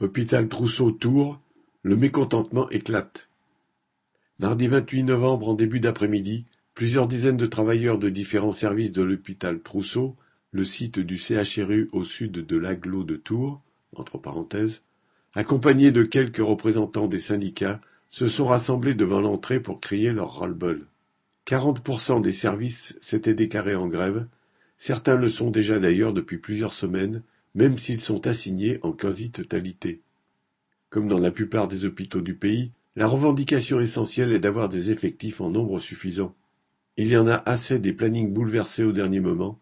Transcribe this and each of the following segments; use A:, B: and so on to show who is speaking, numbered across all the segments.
A: Hôpital Trousseau-Tours, le mécontentement éclate. Mardi 28 novembre en début d'après-midi, plusieurs dizaines de travailleurs de différents services de l'hôpital Trousseau, le site du CHRU au sud de l'agglo de Tours, entre parenthèses, accompagnés de quelques représentants des syndicats, se sont rassemblés devant l'entrée pour crier leur ras-le-bol. 40% des services s'étaient déclarés en grève, certains le sont déjà d'ailleurs depuis plusieurs semaines, même s'ils sont assignés en quasi-totalité. Comme dans la plupart des hôpitaux du pays, la revendication essentielle est d'avoir des effectifs en nombre suffisant. Il y en a assez des plannings bouleversés au dernier moment,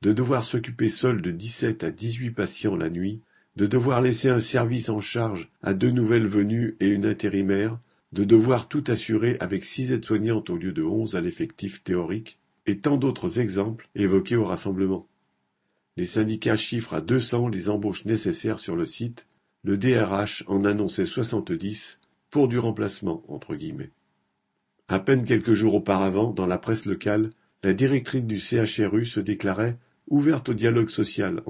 A: de devoir s'occuper seul de 17 à 18 patients la nuit, de devoir laisser un service en charge à deux nouvelles venues et une intérimaire, de devoir tout assurer avec six aides-soignantes au lieu de onze à l'effectif théorique, et tant d'autres exemples évoqués au rassemblement. Les syndicats chiffrent à deux cents les embauches nécessaires sur le site, le DRH en annonçait soixante-dix pour du remplacement. À peine quelques jours auparavant, dans la presse locale, la directrice du CHRU se déclarait ouverte au dialogue social.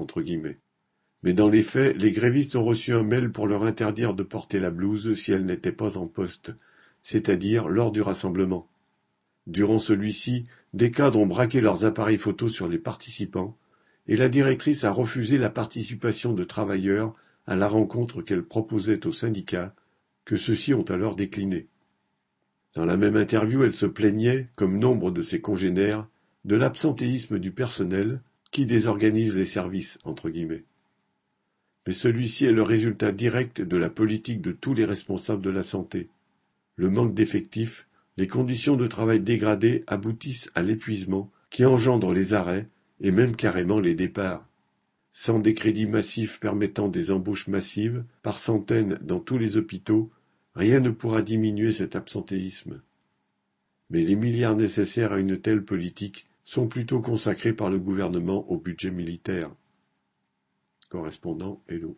A: Mais dans les faits, les grévistes ont reçu un mail pour leur interdire de porter la blouse si elle n'était pas en poste, c'est-à-dire lors du rassemblement. Durant celui-ci, des cadres ont braqué leurs appareils photos sur les participants, et la directrice a refusé la participation de travailleurs à la rencontre qu'elle proposait aux syndicats, que ceux-ci ont alors décliné. Dans la même interview, elle se plaignait, comme nombre de ses congénères, de l'absentéisme du personnel qui désorganise les services. Mais celui-ci est le résultat direct de la politique de tous les responsables de la santé. Le manque d'effectifs, les conditions de travail dégradées aboutissent à l'épuisement qui engendre les arrêts et même carrément les départs. Sans des crédits massifs permettant des embauches massives, par centaines dans tous les hôpitaux, rien ne pourra diminuer cet absentéisme. Mais les milliards nécessaires à une telle politique sont plutôt consacrés par le gouvernement au budget militaire. Correspondant Hello.